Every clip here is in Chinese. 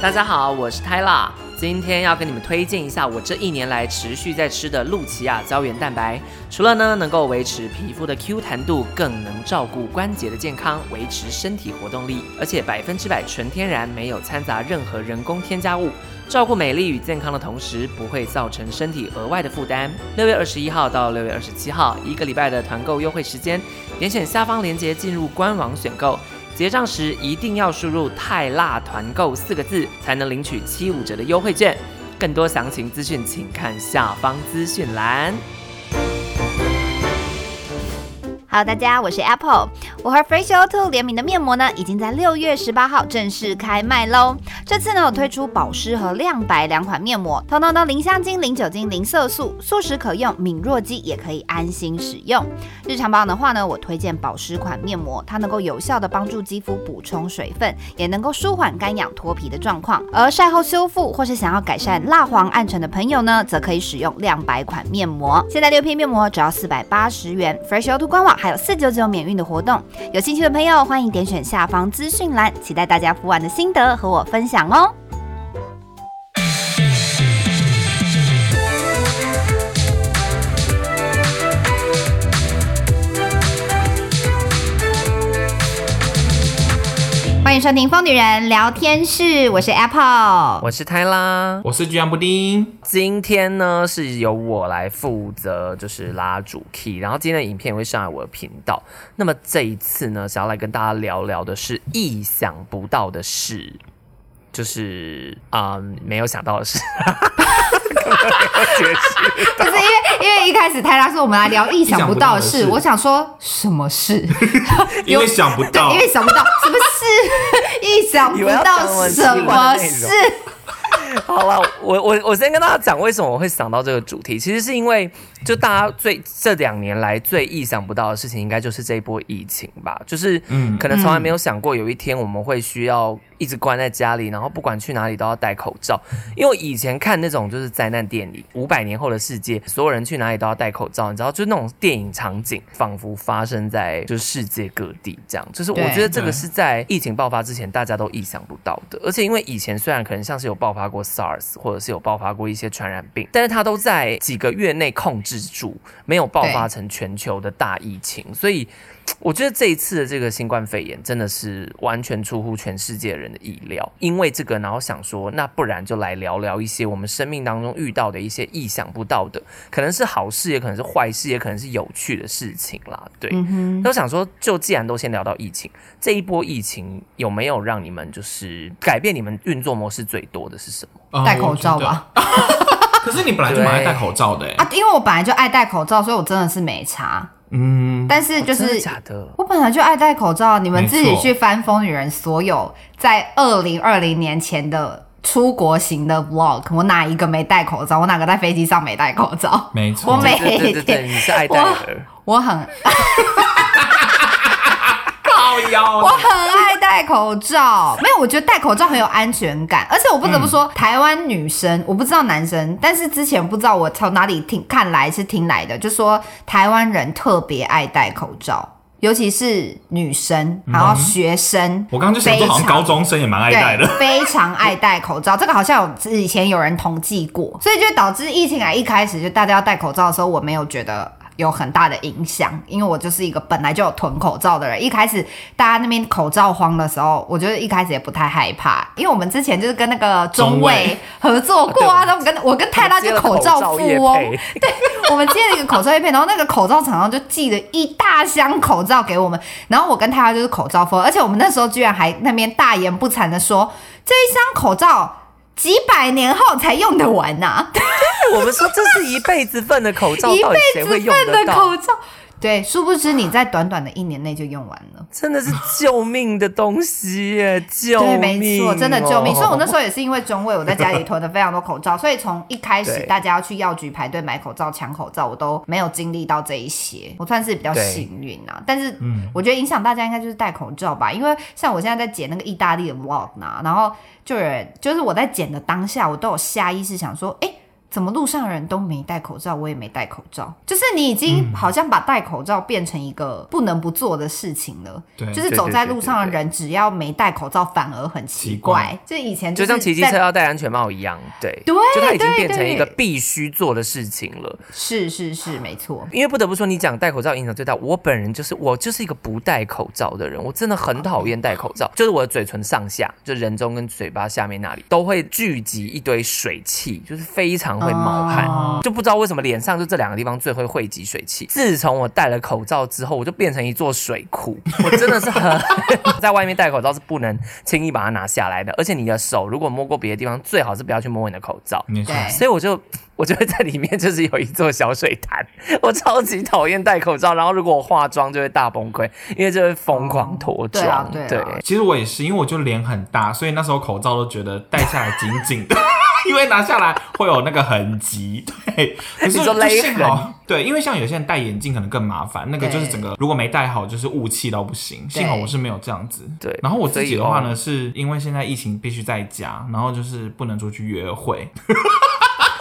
大家好，我是泰拉，今天要跟你们推荐一下我这一年来持续在吃的露琪亚胶原蛋白。除了呢能够维持皮肤的 Q 弹度，更能照顾关节的健康，维持身体活动力，而且百分之百纯天然，没有掺杂任何人工添加物，照顾美丽与健康的同时，不会造成身体额外的负担。六月二十一号到六月二十七号，一个礼拜的团购优惠时间，点选下方链接进入官网选购。结账时一定要输入“泰辣团购”四个字，才能领取七五折的优惠券。更多详情资讯，请看下方资讯栏。大家，我是 Apple。我和 Freshio2 联名的面膜呢，已经在六月十八号正式开卖喽。这次呢，我推出保湿和亮白两款面膜，通通都零香精、零酒精、零色素，速食可用，敏弱肌也可以安心使用。日常保养的话呢，我推荐保湿款面膜，它能够有效的帮助肌肤补充水分，也能够舒缓干痒脱皮的状况。而晒后修复或是想要改善蜡黄暗沉的朋友呢，则可以使用亮白款面膜。现在六片面膜只要四百八十元，Freshio2 官网还还有四九九免运的活动。有兴趣的朋友，欢迎点选下方资讯栏，期待大家敷完的心得和我分享哦。迎收听《疯女人聊天室》，我是 Apple，我是泰拉，我是居然布丁。今天呢是由我来负责，就是拉主 key，然后今天的影片也会上来我的频道。那么这一次呢，想要来跟大家聊聊的是意想不到的事，就是啊、嗯，没有想到的事。就是因为因为一开始泰拉说我们来聊意想不到的事，我想说什么事？因为想不到，因为想不到什么事？意想不到什么事？好了，我我我先跟大家讲为什么我会想到这个主题，其实是因为。就大家最这两年来最意想不到的事情，应该就是这一波疫情吧。就是，嗯，可能从来没有想过有一天我们会需要一直关在家里，然后不管去哪里都要戴口罩。因为以前看那种就是灾难电影《五百年后的世界》，所有人去哪里都要戴口罩，你知道，就是那种电影场景，仿佛发生在就是世界各地这样。就是我觉得这个是在疫情爆发之前大家都意想不到的。而且因为以前虽然可能像是有爆发过 SARS，或者是有爆发过一些传染病，但是它都在几个月内控制。住，没有爆发成全球的大疫情，所以我觉得这一次的这个新冠肺炎真的是完全出乎全世界人的意料。因为这个，然后想说，那不然就来聊聊一些我们生命当中遇到的一些意想不到的，可能是好事，也可能是坏事，也可能是有趣的事情啦。对，嗯、都想说，就既然都先聊到疫情，这一波疫情有没有让你们就是改变你们运作模式最多的是什么？戴口罩吧。可是你本来就蛮爱戴口罩的啊，因为我本来就爱戴口罩，所以我真的是没差。嗯，但是就是、哦、假的，我本来就爱戴口罩。你们自己去翻疯女人所有在二零二零年前的出国行的 vlog，我哪一个没戴口罩？我哪个在飞机上没戴口罩？没错，我每天对对对对，你是爱戴的，我，我很。靠我很爱戴口罩，没有，我觉得戴口罩很有安全感，而且我不得不说，嗯、台湾女生我不知道男生，但是之前不知道我从哪里听看来是听来的，就说台湾人特别爱戴口罩，尤其是女生，然后学生，嗯、我刚刚就想说，好像高中生也蛮爱戴的，非常爱戴口罩，这个好像有以前有人统计过，所以就导致疫情啊一开始就大家要戴口罩的时候，我没有觉得。有很大的影响，因为我就是一个本来就有囤口罩的人。一开始大家那边口罩慌的时候，我觉得一开始也不太害怕，因为我们之前就是跟那个中卫合作过啊，他们跟我跟泰拉就口罩富翁，对，我们接了一个口罩叶片，然后那个口罩厂商就寄了一大箱口罩给我们，然后我跟泰拉就是口罩富翁，而且我们那时候居然还那边大言不惭的说，这一箱口罩。几百年后才用得完呐、啊！我们说这是一辈子份的口罩，一辈子份的口罩。对，殊不知你在短短的一年内就用完了，真的是救命的东西耶！救命、哦，对，没错，真的救命。所以，我那时候也是因为中卫，我在家里囤了非常多口罩，所以从一开始大家要去药局排队买口罩、抢口罩，我都没有经历到这一些，我算是比较幸运啊。但是，我觉得影响大家应该就是戴口罩吧，因为像我现在在剪那个意大利的 vlog 呢，然后就有人就是我在剪的当下，我都有下意识想说，哎、欸。怎么路上人都没戴口罩，我也没戴口罩。就是你已经好像把戴口罩变成一个不能不做的事情了。对，就是走在路上的人只要没戴口罩，反而很奇怪。就以前就像骑机车要戴安全帽一样，对，对，就它已经变成一个必须做的事情了。是是是，没错。因为不得不说，你讲戴口罩影响最大。我本人就是我就是一个不戴口罩的人，我真的很讨厌戴口罩。就是我的嘴唇上下，就人中跟嘴巴下面那里都会聚集一堆水汽，就是非常会冒汗。Oh. 就不知道为什么脸上就这两个地方最会汇集水汽。自从我戴了口罩之后，我就变成一座水库。我真的是很 在外面戴口罩是不能轻易把它拿下来的，而且你的手如果摸过别的地方，最好是不要去摸你的口罩。没错。所以我就我就会在里面就是有一座小水潭。我超级讨厌戴口罩，然后如果我化妆就会大崩溃，因为就会疯狂脱妆。Oh. 对啊，对。其实我也是，因为我就脸很大，所以那时候口罩都觉得戴下来紧紧的。因为拿下来会有那个痕迹，对，可是就幸好，对，因为像有些人戴眼镜可能更麻烦，那个就是整个如果没戴好，就是雾气到不行。幸好我是没有这样子，对。然后我自己的话呢，是因为现在疫情必须在家，然后就是不能出去约会。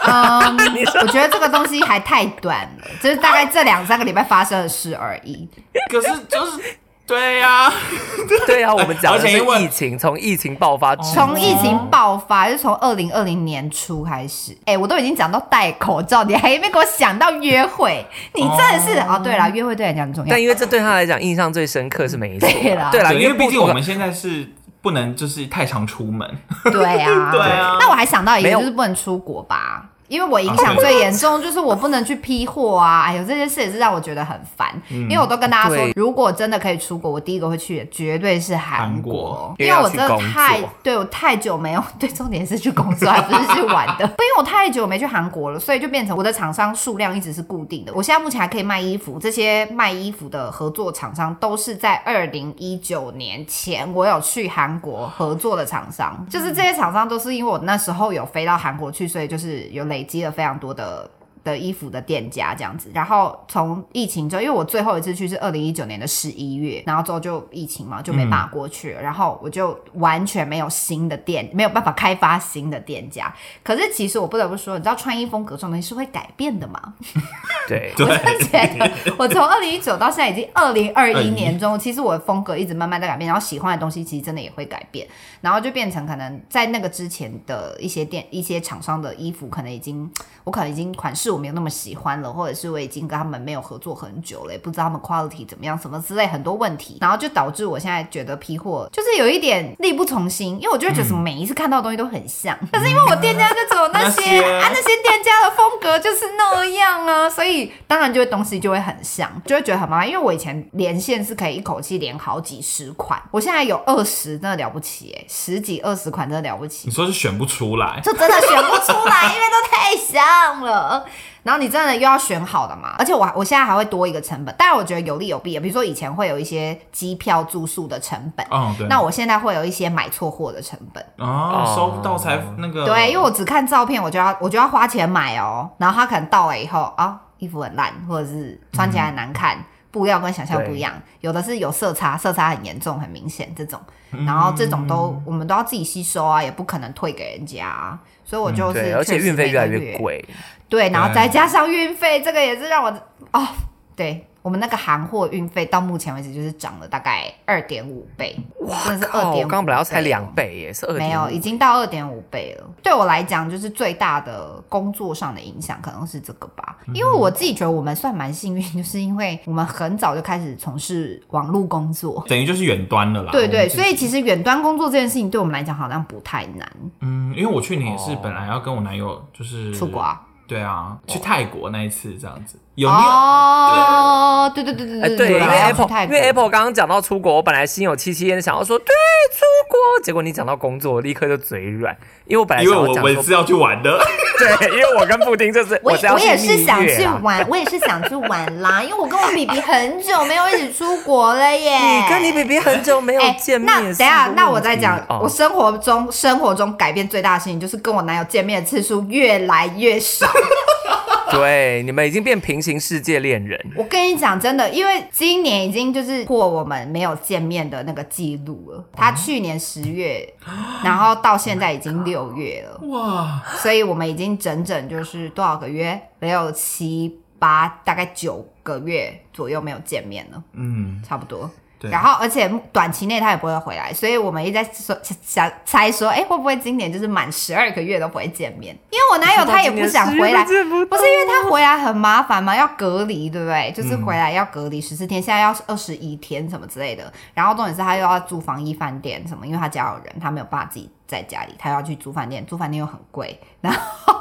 嗯，我觉得这个东西还太短了，就是大概这两三个礼拜发生的事而已。可是就是。对呀、啊，对呀、啊，我们讲的是疫情，从疫情爆发，从疫情爆发，就从二零二零年初开始。哎、欸，我都已经讲到戴口罩，你还没给我想到约会，你真的是哦，对了，约会对你来讲很重要，但因为这对他来讲印象最深刻是没错，对啦，对啦，因为毕竟我们现在是不能就是太常出门，对啊，对啊。那我还想到一个，就是不能出国吧。因为我影响最严重，就是我不能去批货啊！哎呦，这件事也是让我觉得很烦。因为我都跟大家说，如果真的可以出国，我第一个会去的绝对是韩国，因为我真的太对我太久没有对，重点是去工作，还不是去玩的。不，因为我太久没去韩国了，所以就变成我的厂商数量一直是固定的。我现在目前还可以卖衣服，这些卖衣服的合作厂商都是在二零一九年前我有去韩国合作的厂商，就是这些厂商都是因为我那时候有飞到韩国去，所以就是有累。累积了非常多的的衣服的店家这样子，然后从疫情之后，因为我最后一次去是二零一九年的十一月，然后之后就疫情嘛，就没办法过去了，嗯、然后我就完全没有新的店，没有办法开发新的店家。可是其实我不得不说，你知道穿衣风格这种东西是会改变的吗？对，我就觉得我从二零一九到现在已经二零二一年中，其实我的风格一直慢慢在改变，然后喜欢的东西其实真的也会改变，然后就变成可能在那个之前的一些店、一些厂商的衣服，可能已经我可能已经款式。我没有那么喜欢了，或者是我已经跟他们没有合作很久了，也不知道他们 quality 怎么样，什么之类很多问题，然后就导致我现在觉得批货就是有一点力不从心，因为我就会觉得每一次看到的东西都很像，可是因为我店家就走那些，那些啊，那些店家的风格就是那样啊，所以当然就会东西就会很像，就会觉得很麻烦。因为我以前连线是可以一口气连好几十款，我现在有二十，真的了不起哎，十几二十款真的了不起。你说是选不出来，就真的选不出来，因为都太像了。然后你真的又要选好的嘛？而且我我现在还会多一个成本，但是我觉得有利有弊。比如说以前会有一些机票住宿的成本，哦，对。那我现在会有一些买错货的成本，哦，收不到才那个。对，因为我只看照片，我就要我就要花钱买哦。然后他可能到了以后啊，衣服很烂，或者是穿起来很难看，嗯、布料跟想象不一样，有的是有色差，色差很严重，很明显这种。然后这种都、嗯、我们都要自己吸收啊，也不可能退给人家啊。所以我就是、嗯，而且运费越来越贵。对，然后再加上运费，这个也是让我哦，对。我们那个行货运费到目前为止就是涨了大概二点五倍，哇，真的是二点刚刚本来要才两倍耶，是二。没有，已经到二点五倍了。对我来讲，就是最大的工作上的影响可能是这个吧，因为我自己觉得我们算蛮幸运，就是因为我们很早就开始从事网络工作，等于就是远端了啦。对对，所以其实远端工作这件事情对我们来讲好像不太难。嗯，因为我去年也是本来要跟我男友就是出国啊。对啊，去泰国那一次这样子，有没有？哦，对。对对对对对，因为 Apple，因为 Apple 刚刚讲到出国，我本来心有戚戚焉，想要说对出国，结果你讲到工作，立刻就嘴软，因为我本来因为我我是要去玩的，对，因为我跟布丁就是我我也是想去玩，我也是想去玩啦，因为我跟我 BB 很久没有一起出国了耶，你跟你 BB 很久没有见面，那等下那我再讲，我生活中生活中改变最大的事情就是跟我男友见面的次数越来越少。对，你们已经变平行世界恋人。我跟你讲，真的，因为今年已经就是破我们没有见面的那个记录了。他去年十月，然后到现在已经六月了，哇！所以我们已经整整就是多少个月？六七八，大概九个月左右没有见面了。嗯，差不多。对然后，而且短期内他也不会回来，所以我们一直在说想猜说，哎，会不会今年就是满十二个月都不会见面？因为我男友他也不想回来，不，不是因为他回来很麻烦嘛，要隔离，对不对？就是回来要隔离十四天，嗯、现在要二十一天什么之类的。然后重点是他又要住防疫饭店什么，因为他家有人，他没有办法自己在家里，他要去租饭店，租饭店又很贵，然后。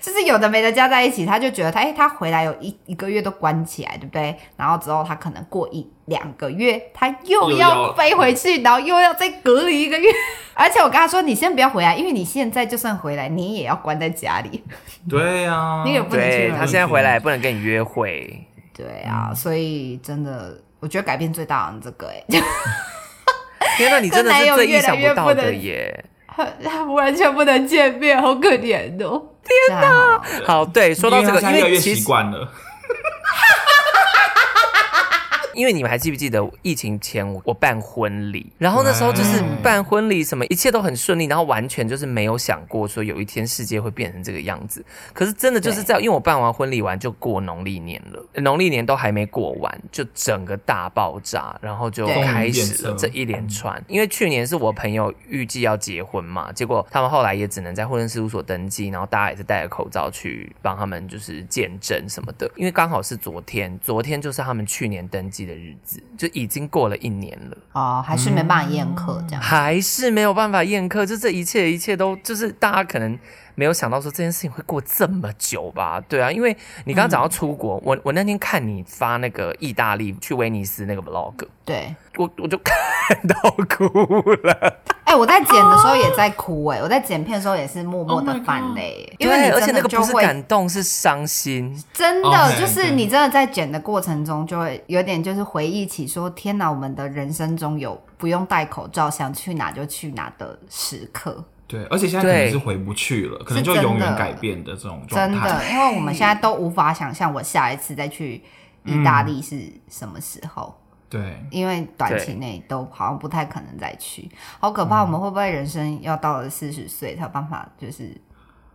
就是有的没的加在一起，他就觉得他哎、欸，他回来有一一个月都关起来，对不对？然后之后他可能过一两个月，他又要飞回去，然后又要再隔离一个月。而且我跟他说，你先不要回来，因为你现在就算回来，你也要关在家里。对啊，你也不能去。他现在回来也不能跟你约会。对啊，嗯、所以真的，我觉得改变最大的这个哎、欸，天哪，你真的是最意想不到的耶。他完全不能见面，好可怜哦！天哪，好，对，说到这个，因为习惯了。因为你们还记不记得疫情前我我办婚礼，然后那时候就是办婚礼什么一切都很顺利，然后完全就是没有想过说有一天世界会变成这个样子。可是真的就是在因为我办完婚礼完就过农历年了，农历年都还没过完就整个大爆炸，然后就开始了这一连串。因为去年是我朋友预计要结婚嘛，结果他们后来也只能在婚姻事务所登记，然后大家也是戴着口罩去帮他们就是见证什么的。因为刚好是昨天，昨天就是他们去年登记的日子就已经过了一年了。哦，还是没办法宴客这样，还是没有办法宴客，就这一切一切都就是大家可能没有想到说这件事情会过这么久吧？对啊，因为你刚刚讲到出国，嗯、我我那天看你发那个意大利去威尼斯那个 vlog，对我我就看到哭了。哎、欸，我在剪的时候也在哭哎、欸，我在剪片的时候也是默默的泛泪、欸，因为你而且那个不是感动是伤心，真的就是你真的在剪的过程中就会有点就是回忆起说天哪，我们的人生中有不用戴口罩想去哪就去哪的时刻。对，而且现在可能是回不去了，可能就永远改变的这种状态。真的，因为我们现在都无法想象我下一次再去意大利是什么时候。嗯、对，因为短期内都好像不太可能再去，好可怕。我们会不会人生要到了四十岁才有办法就是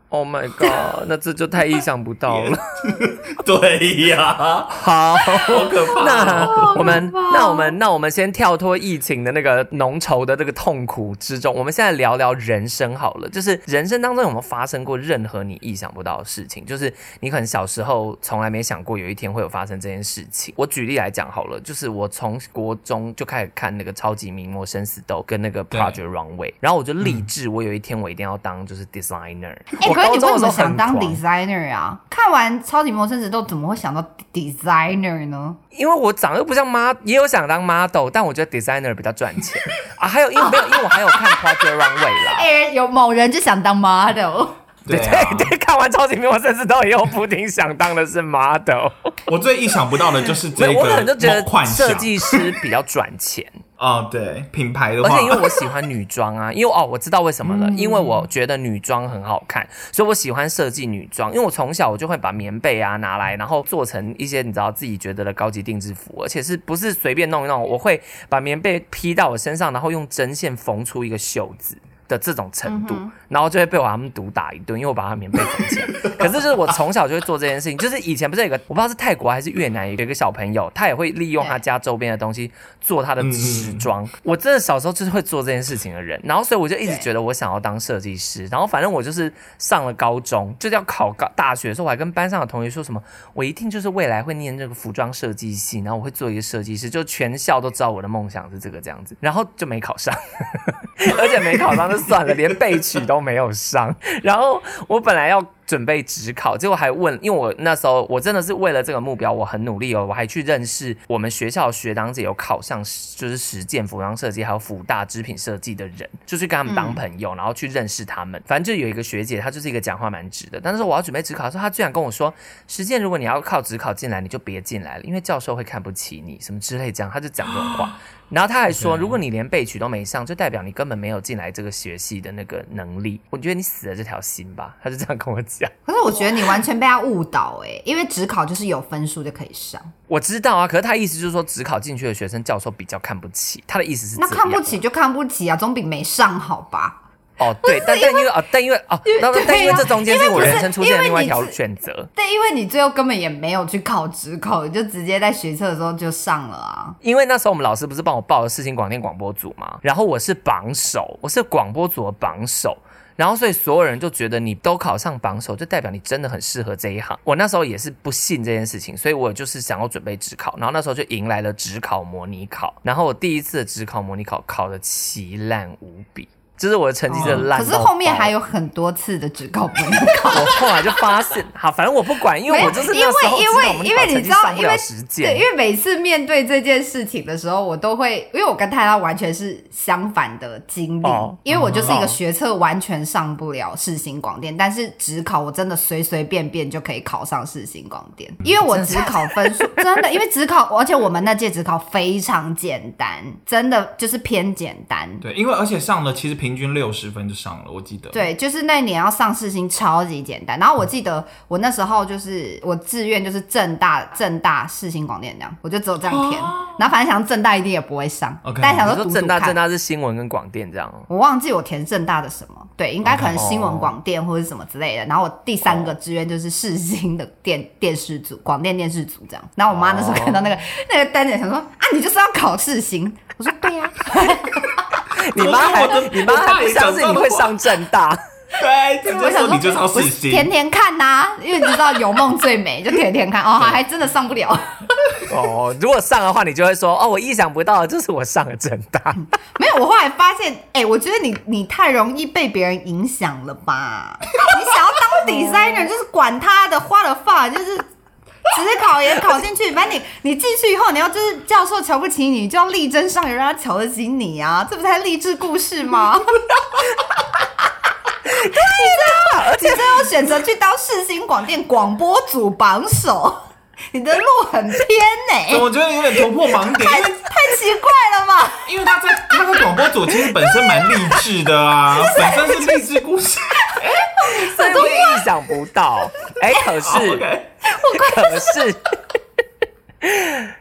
？Oh my god！那这就太意想不到了。对呀，好，好可怕。那我们，那我们，那我们先跳脱疫情的那个浓稠的这个痛苦之中，我们现在聊聊人生好了。就是人生当中有没有发生过任何你意想不到的事情？就是你可能小时候从来没想过有一天会有发生这件事情。我举例来讲好了，就是我从国中就开始看那个超级名模生死斗跟那个 Project Runway，然后我就立志，我有一天我一定要当就是 designer。可 是你为什么想当 designer 啊？看完《超级魔生死斗》怎么会想到 designer 呢？因为我长得又不像 model，也有想当 model，但我觉得 designer 比较赚钱 啊。还有因为没有，因为我还有看 Project Runway 啦。哎、欸，有某人就想当 model。对对对，看完《超级模生死斗》以后，不停想当的是 model。我最意想不到的就是这个，我可能就觉得设计师比较赚钱。哦，对，品牌的话，而且因为我喜欢女装啊，因为哦，我知道为什么了，嗯、因为我觉得女装很好看，所以我喜欢设计女装。因为我从小我就会把棉被啊拿来，然后做成一些你知道自己觉得的高级定制服，而且是不是随便弄一弄，我会把棉被披到我身上，然后用针线缝出一个袖子。的这种程度，嗯、然后就会被我他们毒打一顿，因为我把他棉被缝起来。可是就是我从小就会做这件事情，就是以前不是有个我不知道是泰国还是越南有一个小朋友，他也会利用他家周边的东西做他的时装。嗯、我真的小时候就是会做这件事情的人，然后所以我就一直觉得我想要当设计师。然后反正我就是上了高中，就是要考高大学的时候，我还跟班上的同学说什么，我一定就是未来会念这个服装设计系，然后我会做一个设计师，就全校都知道我的梦想是这个这样子，然后就没考上，而且没考上。算了，连备曲都没有上。然后我本来要准备职考，结果还问，因为我那时候我真的是为了这个目标，我很努力哦，我还去认识我们学校学长姐有考上就是实践服装设计还有辅大织品设计的人，就去跟他们当朋友，然后去认识他们。反正就有一个学姐，她就是一个讲话蛮直的。但是我要准备职考的时候，她居然跟我说：“实践，如果你要靠职考进来，你就别进来了，因为教授会看不起你，什么之类这样。”她就讲这种话。然后他还说，如果你连备取都没上，就代表你根本没有进来这个学系的那个能力。我觉得你死了这条心吧。他就这样跟我讲。讲。可是我觉得你完全被他误导哎，因为职考就是有分数就可以上。我知道啊，可是他意思就是说，职考进去的学生教授比较看不起。他的意思是那看不起就看不起啊，总比没上好吧？哦，对，但但因为哦，但因为哦，那但因为这中间是我人生出现的另外一条选择。对，因为你最后根本也没有去考职考，你就直接在学测的时候就上了啊。因为那时候我们老师不是帮我报了世新广电广播组嘛，然后我是榜首，我是广播组的榜首，然后所以所有人就觉得你都考上榜首，就代表你真的很适合这一行。我那时候也是不信这件事情，所以我就是想要准备职考，然后那时候就迎来了职考模拟考，然后我第一次的指考模拟考考的奇烂无比。就是我的成绩真的烂，可是后面还有很多次的职考模拟考。我后来就发现，好，反正我不管，因为我就是因为因为因为你知道，因为对，因为每次面对这件事情的时候，我都会，因为我跟泰拉完全是相反的经历，哦、因为我就是一个学测完全上不了世新广电，但是职考我真的随随便便就可以考上世新广电，因为我职考分数真的，因为职考，而且我们那届职考非常简单，真的就是偏简单。对，因为而且上了其实。平均六十分就上了，我记得。对，就是那年要上世新超级简单。然后我记得我那时候就是我志愿就是正大正大世新广电这样，我就只有这样填。然后反正想正大一定也不会上，Okay. 但想说读读政大正大是新闻跟广电这样。我忘记我填正大的什么，对，应该可能新闻广电或者什么之类的。然后我第三个志愿就是世新的电电视组，广电电视组这样。然后我妈那时候看到那个那个单子，想说啊，你就是要考世新。我说对呀。你妈还，你妈还不相信你会上正大？对，我想说你就上世新，填填看呐、啊，因为你知道有梦最美，就甜甜看哦，还真的上不了。哦，如果上的话，你就会说哦，我意想不到，就是我上了正大。没有，我后来发现，哎、欸，我觉得你你太容易被别人影响了吧？你想要当 designer，就是管他的，花了发就是。只是考研考进去，反正你你进去以后，你要就是教授瞧不起你，就要力争上游，让他瞧得起你啊！这不才励志故事吗？对的，而且最后选择去当世新广电广播组榜首，你的路很偏呢、欸。我觉得有点突破盲点，太太奇怪了嘛！因为他在他在广播组其实本身蛮励志的啊，本身是励志故事。所以我也意想不到，哎、欸，可是，oh. 可是，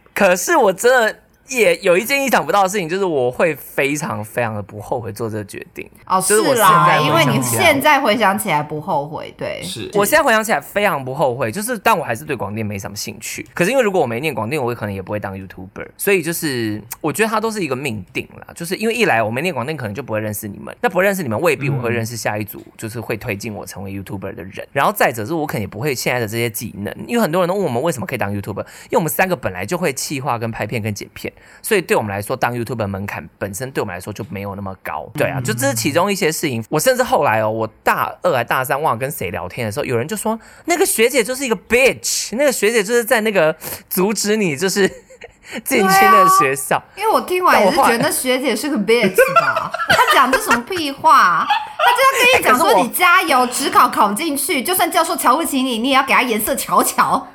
可是我真的。也有一件意想不到的事情，就是我会非常非常的不后悔做这个决定。哦，是啦，因为你现在回想起来不后悔，对，是我现在回想起来非常不后悔。就是，但我还是对广电没什么兴趣。可是因为如果我没念广电，我可能也不会当 YouTuber。所以就是，我觉得它都是一个命定啦。就是因为一来我没念广电，可能就不会认识你们。那不认识你们，未必我会认识下一组，就是会推进我成为 YouTuber 的人。然后再者是，我肯定不会现在的这些技能。因为很多人都问我们为什么可以当 YouTuber，因为我们三个本来就会企划跟拍片跟剪片。所以对我们来说，当 YouTuber 的门槛本身对我们来说就没有那么高。对啊，就这是其中一些事情。我甚至后来哦，我大二还大三忘了跟谁聊天的时候，有人就说那个学姐就是一个 bitch，那个学姐就是在那个阻止你就是 进去那学校。因为我听完也是觉得那学姐是个 bitch 吧，她讲的什么屁话？她就要跟你讲说你加油，只考考进去，就算教授瞧不起你，你也要给他颜色瞧瞧。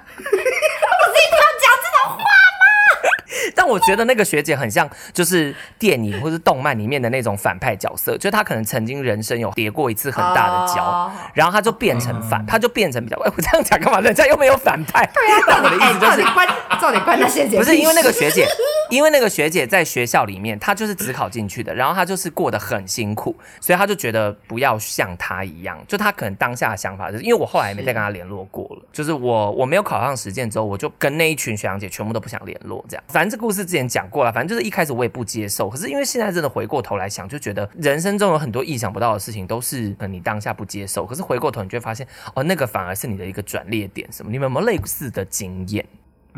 但我觉得那个学姐很像，就是电影或是动漫里面的那种反派角色，就她可能曾经人生有跌过一次很大的跤，然后她就变成反，她就变成比较。哎，我这样讲干嘛？人家又没有反派。对啊，但我的意思就是，关照你关那学姐。不是因为那个学姐，因为那个学姐在学校里面，她就是只考进去的，然后她就是过得很辛苦，所以她就觉得不要像她一样。就她可能当下的想法就是，因为我后来也没再跟她联络过了，就是我我没有考上实践之后，我就跟那一群学长姐全部都不想联络，这样。反正这故事之前讲过了，反正就是一开始我也不接受，可是因为现在真的回过头来想，就觉得人生中有很多意想不到的事情，都是你当下不接受，可是回过头你就会发现，哦，那个反而是你的一个转捩点。什么？你们有没有类似的经验？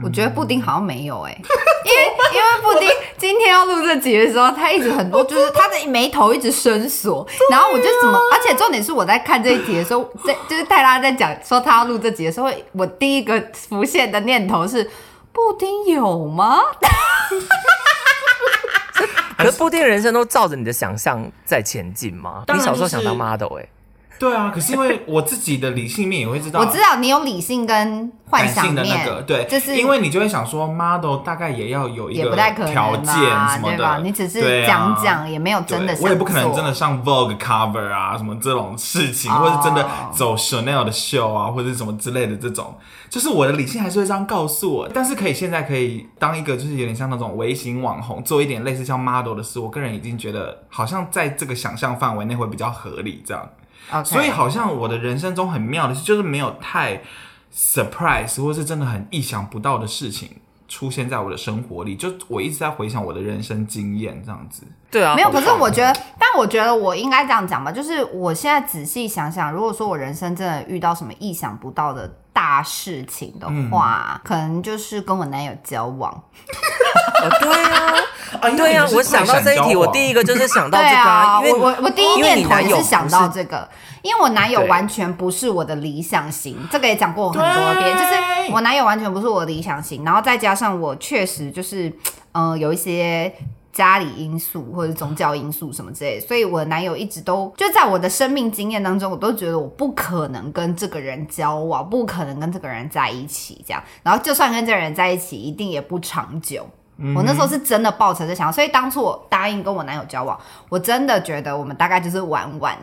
我觉得布丁好像没有哎、欸，因为因为布丁今天要录这集的时候，他一直很多，就是他的眉头一直深锁，然后我就怎么，而且重点是我在看这一集的时候，在就是泰拉在讲说他要录这集的时候，我第一个浮现的念头是。布丁有吗？可是布丁人生都照着你的想象在前进吗？你小时候想当 model 哎、欸，对啊，可是因为 我自己的理性面也会知道，我知道你有理性跟幻想的那个，对，就是因为你就会想说，model 大概也要有一个条件什么的，对吧？你只是讲讲，也没有真的，我也不可能真的上 Vogue cover 啊，什么这种事情，或者真的走 Chanel 的秀啊，或者什么之类的这种，就是我的理性还是会这样告诉我，但是可以现在可以当一个就是有点像那种微型网红，做一点类似像 model 的事，我个人已经觉得好像在这个想象范围内会比较合理，这样。Okay. 所以好像我的人生中很妙的是，就是没有太 surprise 或是真的很意想不到的事情出现在我的生活里。就我一直在回想我的人生经验，这样子。对啊，没有。可是我觉得，但我觉得我应该这样讲吧，就是我现在仔细想想，如果说我人生真的遇到什么意想不到的大事情的话，嗯、可能就是跟我男友交往。哦、对啊。啊，对呀，我想到这一题，我第一个就是想到这个，啊，因为我我第一念头也是想到这个，因为我男友完全不是我的理想型，这个也讲过很多遍，就是我男友完全不是我的理想型，然后再加上我确实就是，呃，有一些家里因素或者宗教因素什么之类的，所以我的男友一直都就在我的生命经验当中，我都觉得我不可能跟这个人交往，不可能跟这个人在一起这样，然后就算跟这个人在一起，一定也不长久。我那时候是真的抱持着想，所以当初我答应跟我男友交往，我真的觉得我们大概就是玩玩，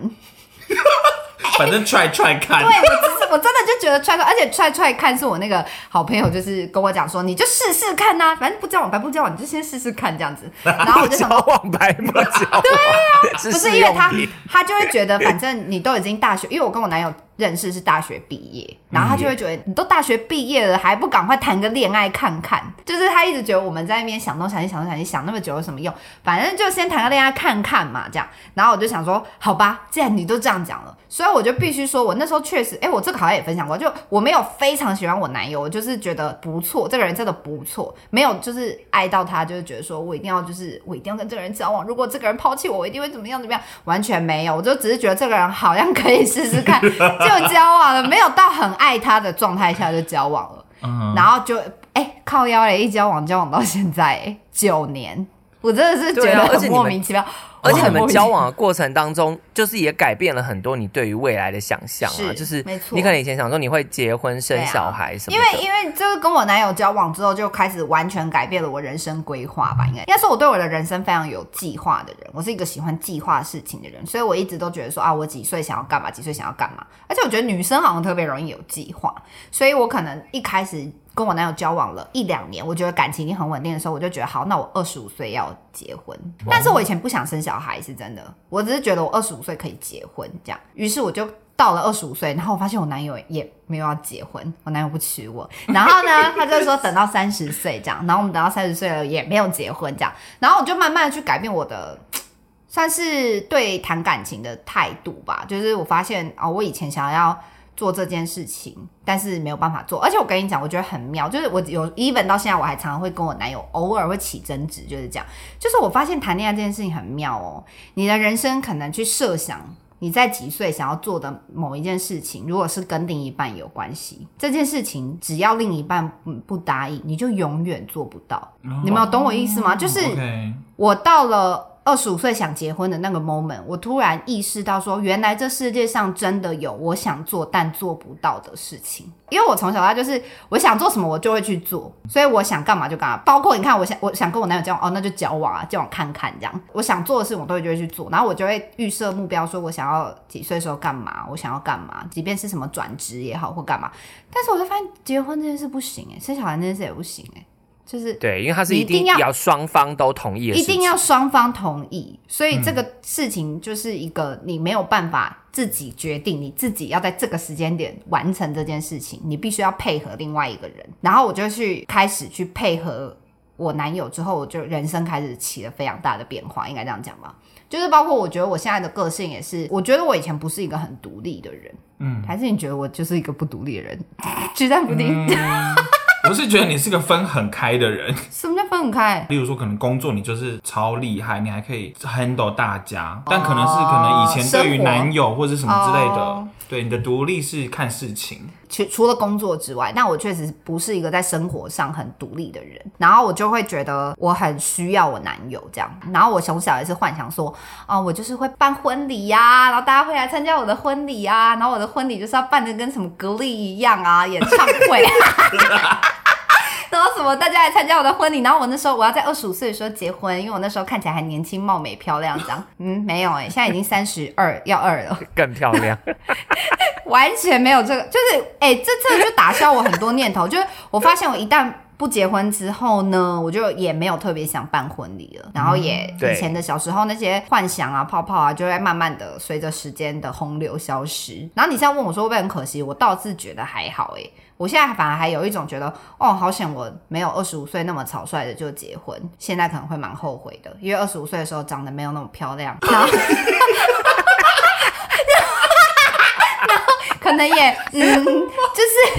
反正 try try 看。对，我只是我真的就觉得 try try，而且 try try 看是我那个好朋友就是跟我讲说，你就试试看呐、啊，反正不交往白不交往，你就先试试看这样子。然后我就想交往白不交往，对 呀，不是因为他他就会觉得反正你都已经大学，因为我跟我男友。认识是大学毕业，然后他就会觉得你都大学毕业了，还不赶快谈个恋爱看看？就是他一直觉得我们在那边想东想西想东想西想那么久有什么用？反正就先谈个恋爱看看嘛，这样。然后我就想说，好吧，既然你都这样讲了，所以我就必须说，我那时候确实，哎，我这个好像也分享过，就我没有非常喜欢我男友，我就是觉得不错，这个人真的不错，没有就是爱到他，就是觉得说我一定要就是我一定要跟这个人交往，如果这个人抛弃我，我一定会怎么样怎么样，完全没有，我就只是觉得这个人好像可以试试看。就交往了，没有到很爱他的状态下就交往了，嗯、然后就哎、欸、靠腰嘞，一交往交往到现在、欸、九年，我真的是觉得很莫名其妙。而且你们交往的过程当中，就是也改变了很多你对于未来的想象啊，是就是你可能以前想说你会结婚生小孩什么的，因为因为就是跟我男友交往之后，就开始完全改变了我人生规划吧，应该应该说我对我的人生非常有计划的人，我是一个喜欢计划事情的人，所以我一直都觉得说啊，我几岁想要干嘛，几岁想要干嘛，而且我觉得女生好像特别容易有计划，所以我可能一开始。跟我男友交往了一两年，我觉得感情已经很稳定的时候，我就觉得好，那我二十五岁要结婚。但是我以前不想生小孩，是真的，我只是觉得我二十五岁可以结婚这样。于是我就到了二十五岁，然后我发现我男友也没有要结婚，我男友不娶我。然后呢，他就说等到三十岁这样，然后我们等到三十岁了也没有结婚这样。然后我就慢慢的去改变我的，算是对谈感情的态度吧。就是我发现哦，我以前想要。做这件事情，但是没有办法做。而且我跟你讲，我觉得很妙，就是我有 even 到现在，我还常常会跟我男友偶尔会起争执，就是这样。就是我发现谈恋爱这件事情很妙哦。你的人生可能去设想你在几岁想要做的某一件事情，如果是跟另一半有关系，这件事情只要另一半不答应，你就永远做不到。Oh, 你们有懂我意思吗？就是我到了。二十五岁想结婚的那个 moment，我突然意识到说，原来这世界上真的有我想做但做不到的事情。因为我从小到大就是我想做什么我就会去做，所以我想干嘛就干嘛。包括你看，我想我想跟我男友交往，哦，那就交往啊，交往看看这样。我想做的事我都会就会去做，然后我就会预设目标，说我想要几岁时候干嘛，我想要干嘛，即便是什么转职也好或干嘛。但是我就发现结婚这件事不行诶，生小孩这件事也不行诶。就是对，因为他是一定要双方都同意的，一定要双方同意，所以这个事情就是一个你没有办法自己决定，你自己要在这个时间点完成这件事情，你必须要配合另外一个人。然后我就去开始去配合我男友，之后我就人生开始起了非常大的变化，应该这样讲吧？就是包括我觉得我现在的个性也是，我觉得我以前不是一个很独立的人，嗯，还是你觉得我就是一个不独立的人，居然不定。嗯 我是觉得你是个分很开的人。什么叫分很开？例如说，可能工作你就是超厉害，你还可以 handle 大家，但可能是可能以前对于男友或者什么之类的，对，你的独立是看事情，除除了工作之外，但我确实不是一个在生活上很独立的人。然后我就会觉得我很需要我男友这样。然后我从小也是幻想说，啊，我就是会办婚礼呀，然后大家会来参加我的婚礼啊，然后我的婚礼就是要办的跟什么格力一样啊，演唱会。然后什么？大家来参加我的婚礼。然后我那时候我要在二十五岁的时候结婚，因为我那时候看起来还年轻貌美漂亮这样。嗯，没有哎、欸，现在已经三十二要二了，更漂亮。完全没有这个，就是哎、欸，这这就打消我很多念头。就是我发现我一旦不结婚之后呢，我就也没有特别想办婚礼了。然后也以前的小时候那些幻想啊、泡泡啊，就会慢慢的随着时间的洪流消失。然后你现在问我说会不会很可惜？我倒是觉得还好哎、欸。我现在反而还有一种觉得，哦，好险我没有二十五岁那么草率的就结婚，现在可能会蛮后悔的，因为二十五岁的时候长得没有那么漂亮，然后，可能也嗯，就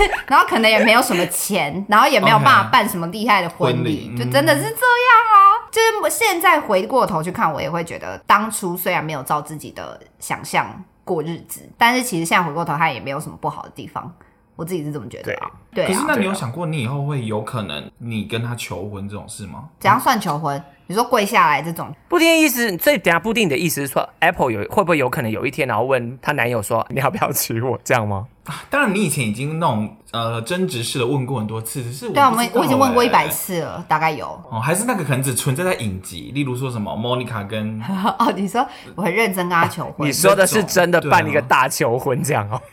是，然后可能也没有什么钱，然后也没有办法办什么厉害的婚礼，就真的是这样啊。就是现在回过头去看，我也会觉得当初虽然没有照自己的想象过日子，但是其实现在回过头，它也没有什么不好的地方。我自己是这么觉得啊，对。可是那你有想过，你以后会有可能你跟他求婚这种事吗？怎样算求婚？你说跪下来这种？布丁的意思，所以等下布丁的意思是说，Apple 有会不会有可能有一天，然后问她男友说，你要不要娶我？这样吗？啊，当然，你以前已经那种呃争执式的问过很多次，只是我、欸、对啊，我们我已经问过一百次了，大概有哦，还是那个可能只存在在影集，例如说什么 Monica 跟 哦，你说我很认真跟他求婚，你说的是真的办一个大求婚这样哦。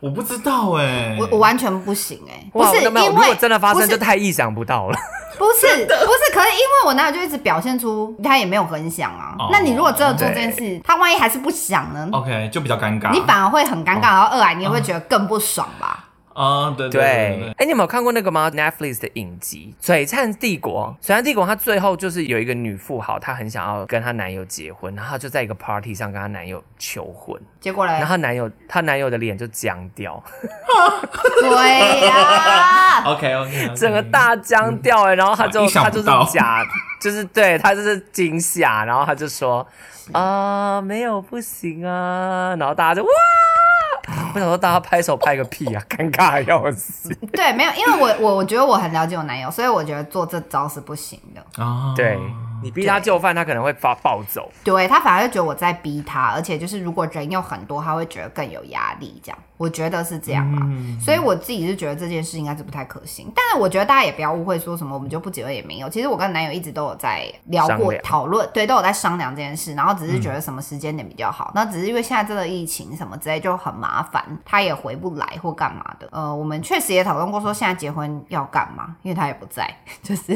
我不知道哎、欸，我我完全不行哎、欸，不是因为如果真的发生就太意想不到了。不是 不是，可是因为我男友就一直表现出他也没有很想啊。哦、那你如果真的做这件事，他万一还是不想呢？OK，就比较尴尬，你反而会很尴尬，哦、然后二来你也会觉得更不爽吧。啊，对对对，哎，你有没有看过那个吗？Netflix 的影集《璀璨帝国》。璀璨帝国，它最后就是有一个女富豪，她很想要跟她男友结婚，然后她就在一个 party 上跟她男友求婚，结果嘞，然后她男友她男友的脸就僵掉。对呀，OK OK，整个大僵掉哎，然后他就他就是假，就是对他就是惊吓，然后他就说啊，没有不行啊，然后大家就哇。我想说，大家拍手拍个屁啊！尴尬的要死。对，没有，因为我我我觉得我很了解我男友，所以我觉得做这招是不行的。哦，对。你逼他就范，他可能会发暴走。对，他反而会觉得我在逼他，而且就是如果人有很多，他会觉得更有压力。这样，我觉得是这样嘛。嗯、所以我自己是觉得这件事应该是不太可行。但是我觉得大家也不要误会，说什么我们就不结婚也没有。其实我跟男友一直都有在聊过、讨论，对，都有在商量这件事。然后只是觉得什么时间点比较好。嗯、那只是因为现在这个疫情什么之类就很麻烦，他也回不来或干嘛的。呃，我们确实也讨论过说现在结婚要干嘛，因为他也不在，就是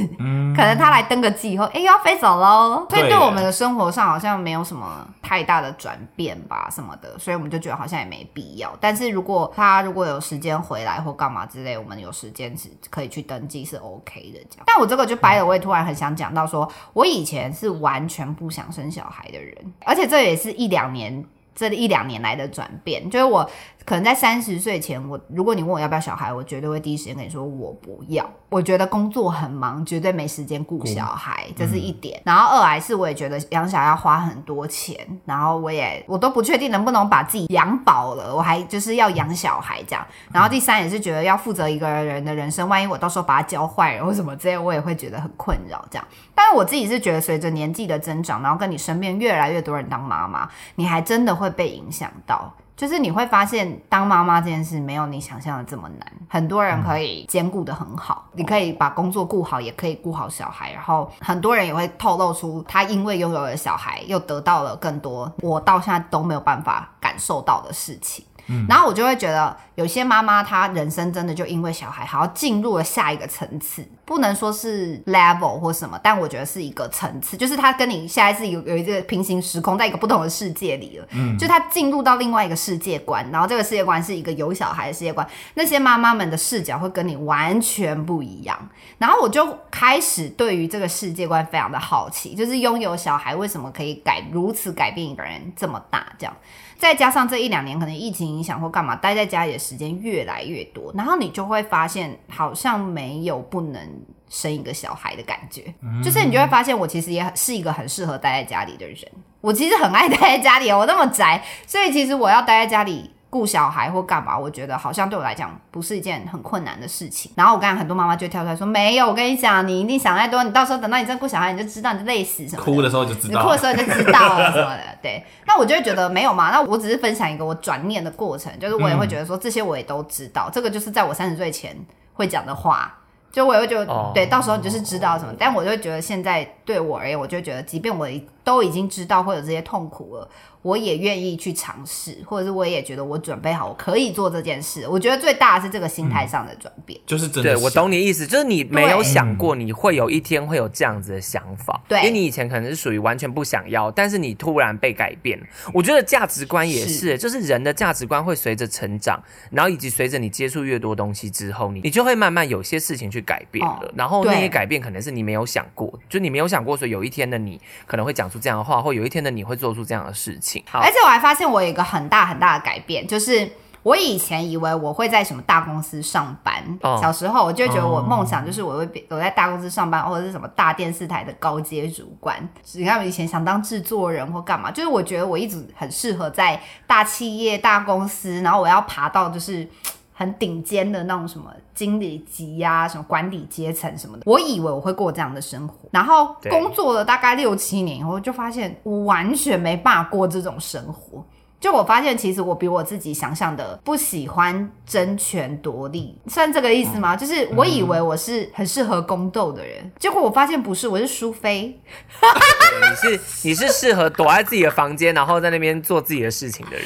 可能他来登个记以后，哎、欸，要飞。走喽，所以对我们的生活上好像没有什么太大的转变吧，什么的，所以我们就觉得好像也没必要。但是如果他如果有时间回来或干嘛之类，我们有时间是可以去登记是 OK 的这样。但我这个就掰了，我也突然很想讲到说，我以前是完全不想生小孩的人，而且这也是一两年。这一两年来的转变，就是我可能在三十岁前，我如果你问我要不要小孩，我绝对会第一时间跟你说我不要。我觉得工作很忙，绝对没时间顾小孩，这是一点。嗯、然后二来是我也觉得养小孩要花很多钱，然后我也我都不确定能不能把自己养饱了，我还就是要养小孩这样。然后第三也是觉得要负责一个人的人生，万一我到时候把他教坏了或什么这些，我也会觉得很困扰这样。但是我自己是觉得随着年纪的增长，然后跟你身边越来越多人当妈妈，你还真的会。被影响到，就是你会发现当妈妈这件事没有你想象的这么难。很多人可以兼顾的很好，你可以把工作顾好，也可以顾好小孩。然后很多人也会透露出他因为拥有了小孩，又得到了更多我到现在都没有办法感受到的事情。嗯，然后我就会觉得，有些妈妈她人生真的就因为小孩，好像进入了下一个层次，不能说是 level 或什么，但我觉得是一个层次，就是她跟你下一次有有一个平行时空，在一个不同的世界里了。嗯，就她进入到另外一个世界观，然后这个世界观是一个有小孩的世界观，那些妈妈们的视角会跟你完全不一样。然后我就开始对于这个世界观非常的好奇，就是拥有小孩为什么可以改如此改变一个人这么大，这样。再加上这一两年可能疫情影响或干嘛，待在家里的时间越来越多，然后你就会发现好像没有不能生一个小孩的感觉。嗯、就是你就会发现，我其实也很是一个很适合待在家里的人。我其实很爱待在家里，我那么宅，所以其实我要待在家里。顾小孩或干嘛，我觉得好像对我来讲不是一件很困难的事情。然后我刚才很多妈妈就跳出来说：“没有，我跟你讲，你一定想太多。你到时候等到你真顾小孩，你就知道你就累死什么。哭的时候就知道，你哭的时候就知道了什么的。对，那我就会觉得没有嘛。那我只是分享一个我转念的过程，就是我也会觉得说这些我也都知道。嗯、这个就是在我三十岁前会讲的话，就我也会觉得、哦、对，到时候你就是知道什么。但我就会觉得现在对我而言，我就觉得，即便我都已经知道会有这些痛苦了。我也愿意去尝试，或者是我也觉得我准备好，我可以做这件事。我觉得最大的是这个心态上的转变，嗯、就是真的。对，我懂你意思，就是你没有想过你会有一天会有这样子的想法，对，因为你以前可能是属于完全不想要，但是你突然被改变。我觉得价值观也是，是就是人的价值观会随着成长，然后以及随着你接触越多东西之后，你你就会慢慢有些事情去改变了。哦、然后那些改变可能是你没有想过，就你没有想过说有一天的你可能会讲出这样的话，或有一天的你会做出这样的事情。好，而且我还发现我有一个很大很大的改变，就是我以前以为我会在什么大公司上班，哦、小时候我就觉得我梦想就是我会变我在大公司上班，或者是什么大电视台的高阶主管。你看我以前想当制作人或干嘛，就是我觉得我一直很适合在大企业、大公司，然后我要爬到就是很顶尖的那种什么经理级呀、啊、什么管理阶层什么的。我以为我会过这样的生活，然后工作了大概六七年以后，就发现我完全没办法过这种生活。就我发现，其实我比我自己想象的不喜欢争权夺利，算这个意思吗？嗯、就是我以为我是很适合宫斗的人，嗯、结果我发现不是，我是淑妃。你是你是适合躲在自己的房间，然后在那边做自己的事情的人。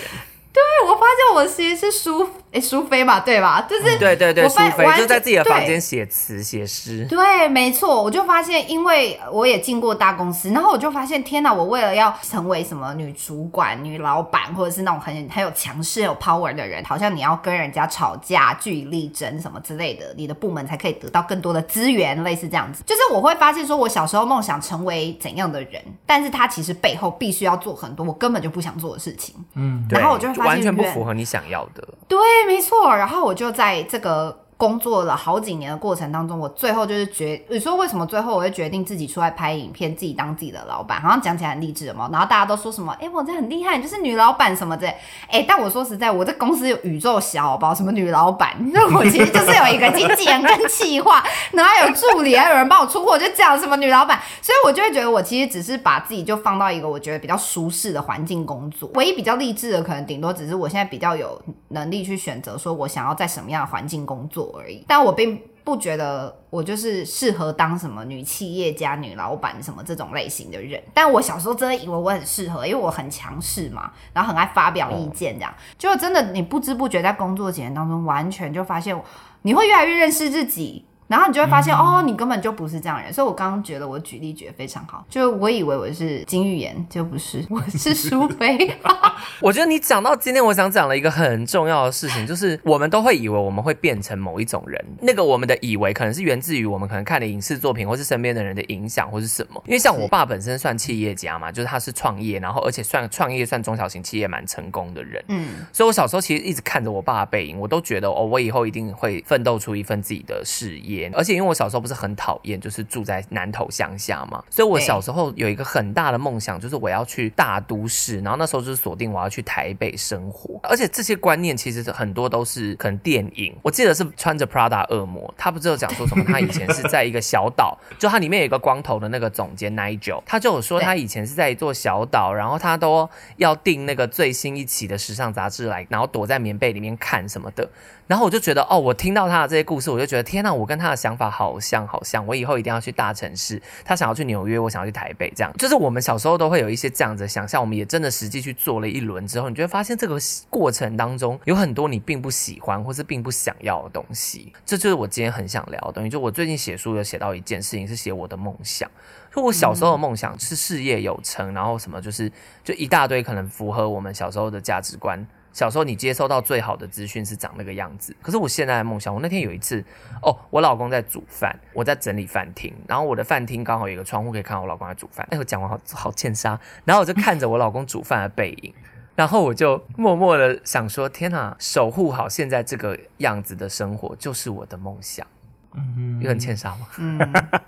对，我发现我其实是苏诶苏菲嘛，对吧？就是对对对，淑妃就在自己的房间写词写诗。对，没错，我就发现，因为我也进过大公司，然后我就发现，天哪！我为了要成为什么女主管、女老板，或者是那种很很有强势、有 power 的人，好像你要跟人家吵架、据理力争什么之类的，你的部门才可以得到更多的资源，类似这样子。就是我会发现，说我小时候梦想成为怎样的人，但是他其实背后必须要做很多我根本就不想做的事情。嗯，然后我就会发现完全不符合你想要的。对。没错，然后我就在这个。工作了好几年的过程当中，我最后就是决，你说为什么最后我会决定自己出来拍影片，自己当自己的老板？好像讲起来很励志的嘛。然后大家都说什么，哎，我这很厉害，就是女老板什么的。哎，但我说实在，我这公司有宇宙小，好不好？什么女老板？那我其实就是有一个经纪人跟企划，然后有助理，还有人帮我出货，就讲什么女老板。所以我就会觉得，我其实只是把自己就放到一个我觉得比较舒适的环境工作。唯一比较励志的，可能顶多只是我现在比较有能力去选择，说我想要在什么样的环境工作而已。但我并不觉得我就是适合当什么女企业家、女老板什么这种类型的人，但我小时候真的以为我很适合，因为我很强势嘛，然后很爱发表意见，这样就真的你不知不觉在工作几年当中，完全就发现你会越来越认识自己。然后你就会发现，嗯、哦，你根本就不是这样的人。所以我刚刚觉得我举例举得非常好。就我以为我是金玉妍，就不是，我是淑妃。我觉得你讲到今天，我想讲了一个很重要的事情，就是我们都会以为我们会变成某一种人。那个我们的以为，可能是源自于我们可能看的影视作品，或是身边的人的影响，或是什么。因为像我爸本身算企业家嘛，就是他是创业，然后而且算创业算中小型企业蛮成功的人。嗯，所以我小时候其实一直看着我爸的背影，我都觉得哦，我以后一定会奋斗出一份自己的事业。而且因为我小时候不是很讨厌，就是住在南投乡下嘛，所以我小时候有一个很大的梦想，就是我要去大都市。然后那时候就是锁定我要去台北生活，而且这些观念其实很多都是可能电影。我记得是穿着 Prada 恶魔，他不知道讲说什么，他以前是在一个小岛，就他里面有一个光头的那个总监 Nigel，他就有说他以前是在一座小岛，然后他都要订那个最新一期的时尚杂志来，然后躲在棉被里面看什么的。然后我就觉得，哦，我听到他的这些故事，我就觉得，天呐，我跟他的想法好像，好像。我以后一定要去大城市。他想要去纽约，我想要去台北，这样。就是我们小时候都会有一些这样子的想象。我们也真的实际去做了一轮之后，你就会发现这个过程当中有很多你并不喜欢或是并不想要的东西。这就是我今天很想聊的东西。就我最近写书有写到一件事情，是写我的梦想。就我小时候的梦想是事业有成，然后什么就是就一大堆可能符合我们小时候的价值观。小时候你接收到最好的资讯是长那个样子，可是我现在的梦想，我那天有一次，哦，我老公在煮饭，我在整理饭厅，然后我的饭厅刚好有一个窗户可以看到我老公在煮饭。哎，我讲完好好欠杀，然后我就看着我老公煮饭的背影，然后我就默默的想说，天哪，守护好现在这个样子的生活就是我的梦想。嗯，有很欠杀吗？嗯，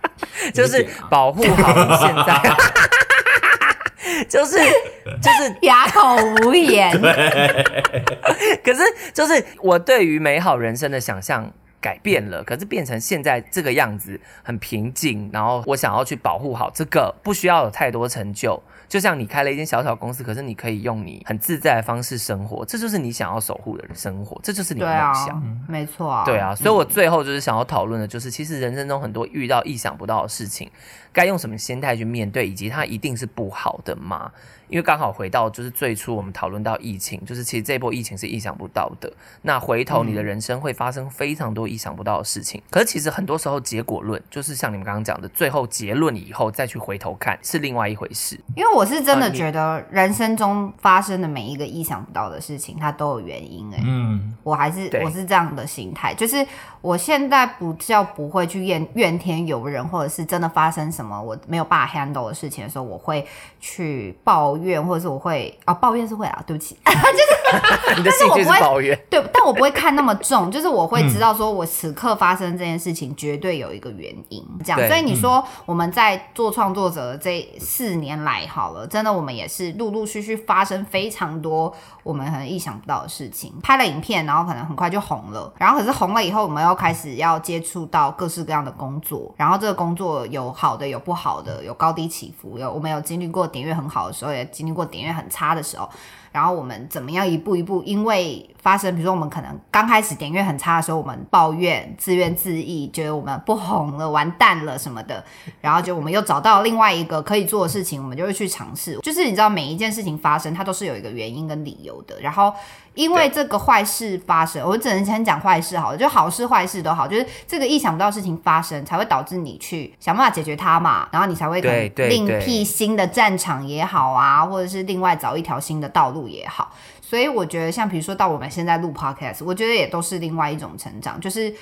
就是保护好你现在，就是就是 哑口无言。可是就是我对于美好人生的想象。改变了，可是变成现在这个样子很平静，然后我想要去保护好这个，不需要有太多成就。就像你开了一间小小公司，可是你可以用你很自在的方式生活，这就是你想要守护的生活，这就是你的梦想。没错、啊，对啊，所以我最后就是想要讨论的，就是其实人生中很多遇到意想不到的事情，该用什么心态去面对，以及它一定是不好的吗？因为刚好回到就是最初我们讨论到疫情，就是其实这波疫情是意想不到的。那回头你的人生会发生非常多意想不到的事情。嗯、可是其实很多时候结果论就是像你们刚刚讲的，最后结论以后再去回头看是另外一回事。因为我是真的觉得人生中发生的每一个意想不到的事情，它都有原因、欸。哎，嗯，我还是我是这样的心态，就是我现在不叫不会去怨怨天尤人，或者是真的发生什么我没有办法 handle 的事情的时候，我会去抱。怨或者是我会啊抱怨是会啊，对不起，就是 你的兴趣是抱怨，对，但我不会看那么重，就是我会知道说我此刻发生这件事情绝对有一个原因，这样。所以你说我们在做创作者这四年来好了，真的我们也是陆陆续续发生非常多我们可能意想不到的事情，拍了影片，然后可能很快就红了，然后可是红了以后，我们又开始要接触到各式各样的工作，然后这个工作有好的有不好的，有高低起伏，有我们有经历过点阅很好的时候也。经历过点阅很差的时候，然后我们怎么样一步一步？因为发生，比如说我们可能刚开始点阅很差的时候，我们抱怨、自怨自艾，觉得我们不红了、完蛋了什么的。然后就我们又找到另外一个可以做的事情，我们就会去尝试。就是你知道，每一件事情发生，它都是有一个原因跟理由的。然后。因为这个坏事发生，我只能先讲坏事好了，就好事坏事都好，就是这个意想不到的事情发生，才会导致你去想办法解决它嘛，然后你才会另辟新的战场也好啊，或者是另外找一条新的道路也好。所以我觉得，像比如说到我们现在录 Podcast，我觉得也都是另外一种成长，就是。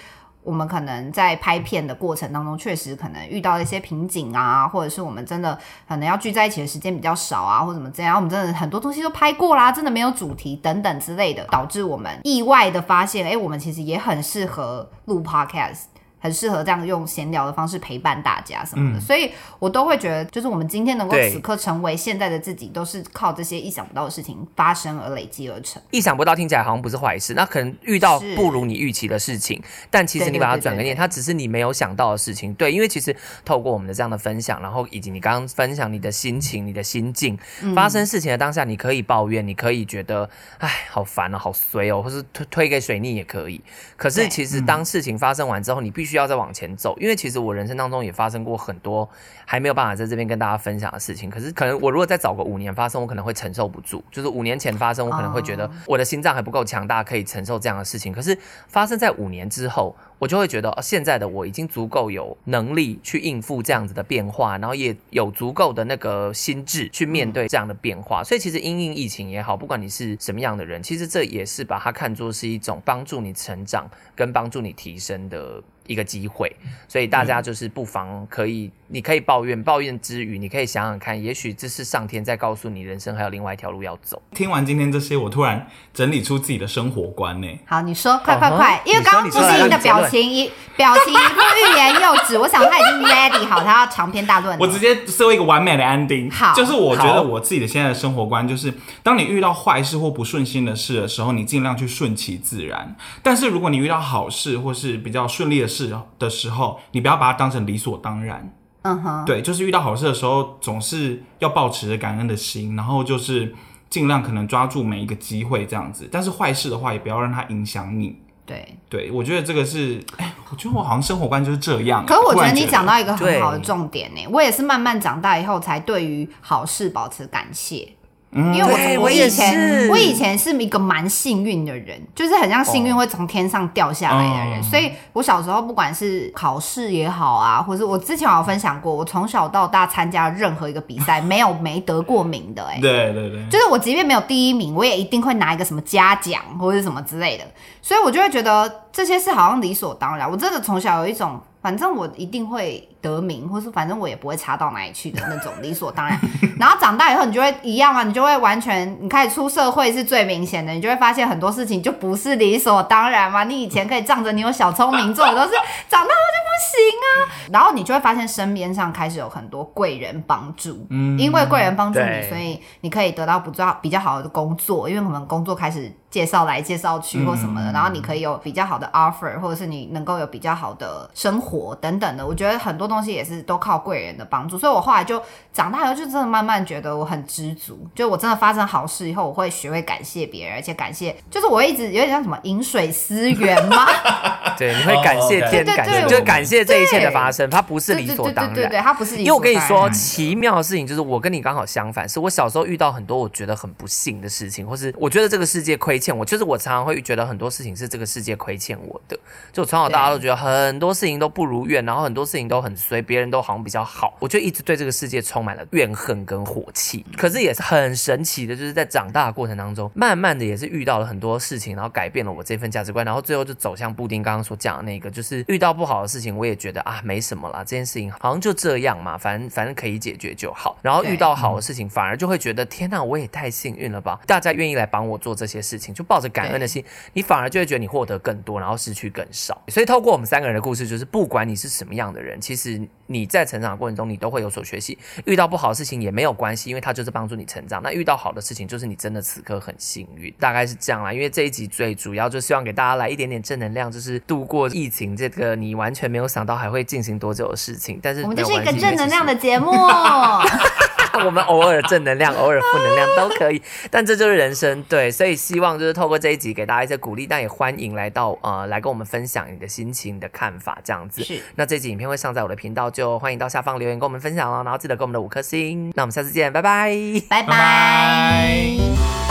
我们可能在拍片的过程当中，确实可能遇到一些瓶颈啊，或者是我们真的可能要聚在一起的时间比较少啊，或者怎么这样，我们真的很多东西都拍过啦，真的没有主题等等之类的，导致我们意外的发现，哎，我们其实也很适合录 podcast。很适合这样用闲聊的方式陪伴大家什么的，嗯、所以我都会觉得，就是我们今天能够此刻成为现在的自己，都是靠这些意想不到的事情发生而累积而成。意想不到听起来好像不是坏事，那可能遇到不如你预期的事情，但其实你把它转个念，它只是你没有想到的事情。对，因为其实透过我们的这样的分享，然后以及你刚刚分享你的心情、你的心境，嗯、发生事情的当下，你可以抱怨，你可以觉得哎，好烦哦，好衰哦，或是推推给水逆也可以。可是其实当事情发生完之后，你必须要再往前走。因为其实我人生当中也发生过很多还没有办法在这边跟大家分享的事情，可是可能我如果再早个五年发生，我可能会承受不住。就是五年前发生，我可能会觉得我的心脏还不够强大，可以承受这样的事情。可是发生在五年之后，我就会觉得现在的我已经足够有能力去应付这样子的变化，然后也有足够的那个心智去面对这样的变化。所以其实因应疫情也好，不管你是什么样的人，其实这也是把它看作是一种帮助你成长跟帮助你提升的。一个机会，所以大家就是不妨可以，你可以抱怨，抱怨之余，你可以想想看，也许这是上天在告诉你，人生还有另外一条路要走。听完今天这些，我突然整理出自己的生活观呢。好，你说，快快快，因为刚刚不是你的表情一表情一欲言又止，我想他已经 ready 好，他要长篇大论。我直接设一个完美的 ending。好，就是我觉得我自己的现在的生活观就是，当你遇到坏事或不顺心的事的时候，你尽量去顺其自然；但是如果你遇到好事或是比较顺利的事，是的时候，你不要把它当成理所当然。嗯哼，对，就是遇到好事的时候，总是要保持着感恩的心，然后就是尽量可能抓住每一个机会这样子。但是坏事的话，也不要让它影响你。对，对我觉得这个是，哎，我觉得我好像生活观就是这样。可是我觉得你讲到一个很好的重点呢，对我也是慢慢长大以后才对于好事保持感谢。因为我我以前我以前是一个蛮幸运的人，就是很像幸运会从天上掉下来的人，所以我小时候不管是考试也好啊，或是我之前有分享过，我从小到大参加任何一个比赛，没有没得过名的，哎，对对对，就是我即便没有第一名，我也一定会拿一个什么嘉奖或者什么之类的，所以我就会觉得这些事好像理所当然，我真的从小有一种。反正我一定会得名，或是反正我也不会差到哪里去的那种理所当然。然后长大以后，你就会一样嘛，你就会完全，你开始出社会是最明显的，你就会发现很多事情就不是理所当然嘛。你以前可以仗着你有小聪明做的都是，长大后就不行啊。然后你就会发现身边上开始有很多贵人帮助，嗯，因为贵人帮助你，所以你可以得到不知道比较好的工作，因为我们工作开始。介绍来介绍去或什么的，嗯、然后你可以有比较好的 offer，或者是你能够有比较好的生活等等的。我觉得很多东西也是都靠贵人的帮助，所以我后来就长大以后就真的慢慢觉得我很知足。就我真的发生好事以后，我会学会感谢别人，而且感谢就是我一直有点像什么饮水思源吗？对，你会感谢天，感谢就感谢这一切的发生，它不是理所当然。对对对，它不是理所当然。因为我跟你说，奇妙的事情就是我跟你刚好相反，是我小时候遇到很多我觉得很不幸的事情，或是我觉得这个世界亏欠我，就是我常常。会觉得很多事情是这个世界亏欠我的，就从小到大都觉得很多事情都不如愿，然后很多事情都很衰，别人都好像比较好，我就一直对这个世界充满了怨恨跟火气。可是也是很神奇的，就是在长大的过程当中，慢慢的也是遇到了很多事情，然后改变了我这份价值观，然后最后就走向布丁刚刚所讲的那个，就是遇到不好的事情，我也觉得啊没什么啦，这件事情好像就这样嘛，反正反正可以解决就好。然后遇到好的事情，反而就会觉得天哪，我也太幸运了吧！大家愿意来帮我做这些事情，就抱着感恩的心。你反而就会觉得你获得更多，然后失去更少。所以透过我们三个人的故事，就是不管你是什么样的人，其实你在成长的过程中，你都会有所学习。遇到不好的事情也没有关系，因为它就是帮助你成长。那遇到好的事情，就是你真的此刻很幸运，大概是这样啦。因为这一集最主要就希望给大家来一点点正能量，就是度过疫情这个你完全没有想到还会进行多久的事情。但是我们就是一个正能量的节目。我们偶尔正能量，偶尔负能量都可以，但这就是人生，对，所以希望就是透过这一集给大家一些鼓励，但也欢迎来到呃来跟我们分享你的心情、你的看法这样子。是，那这集影片会上在我的频道，就欢迎到下方留言跟我们分享哦，然后记得给我们的五颗星，那我们下次见，拜拜，拜拜。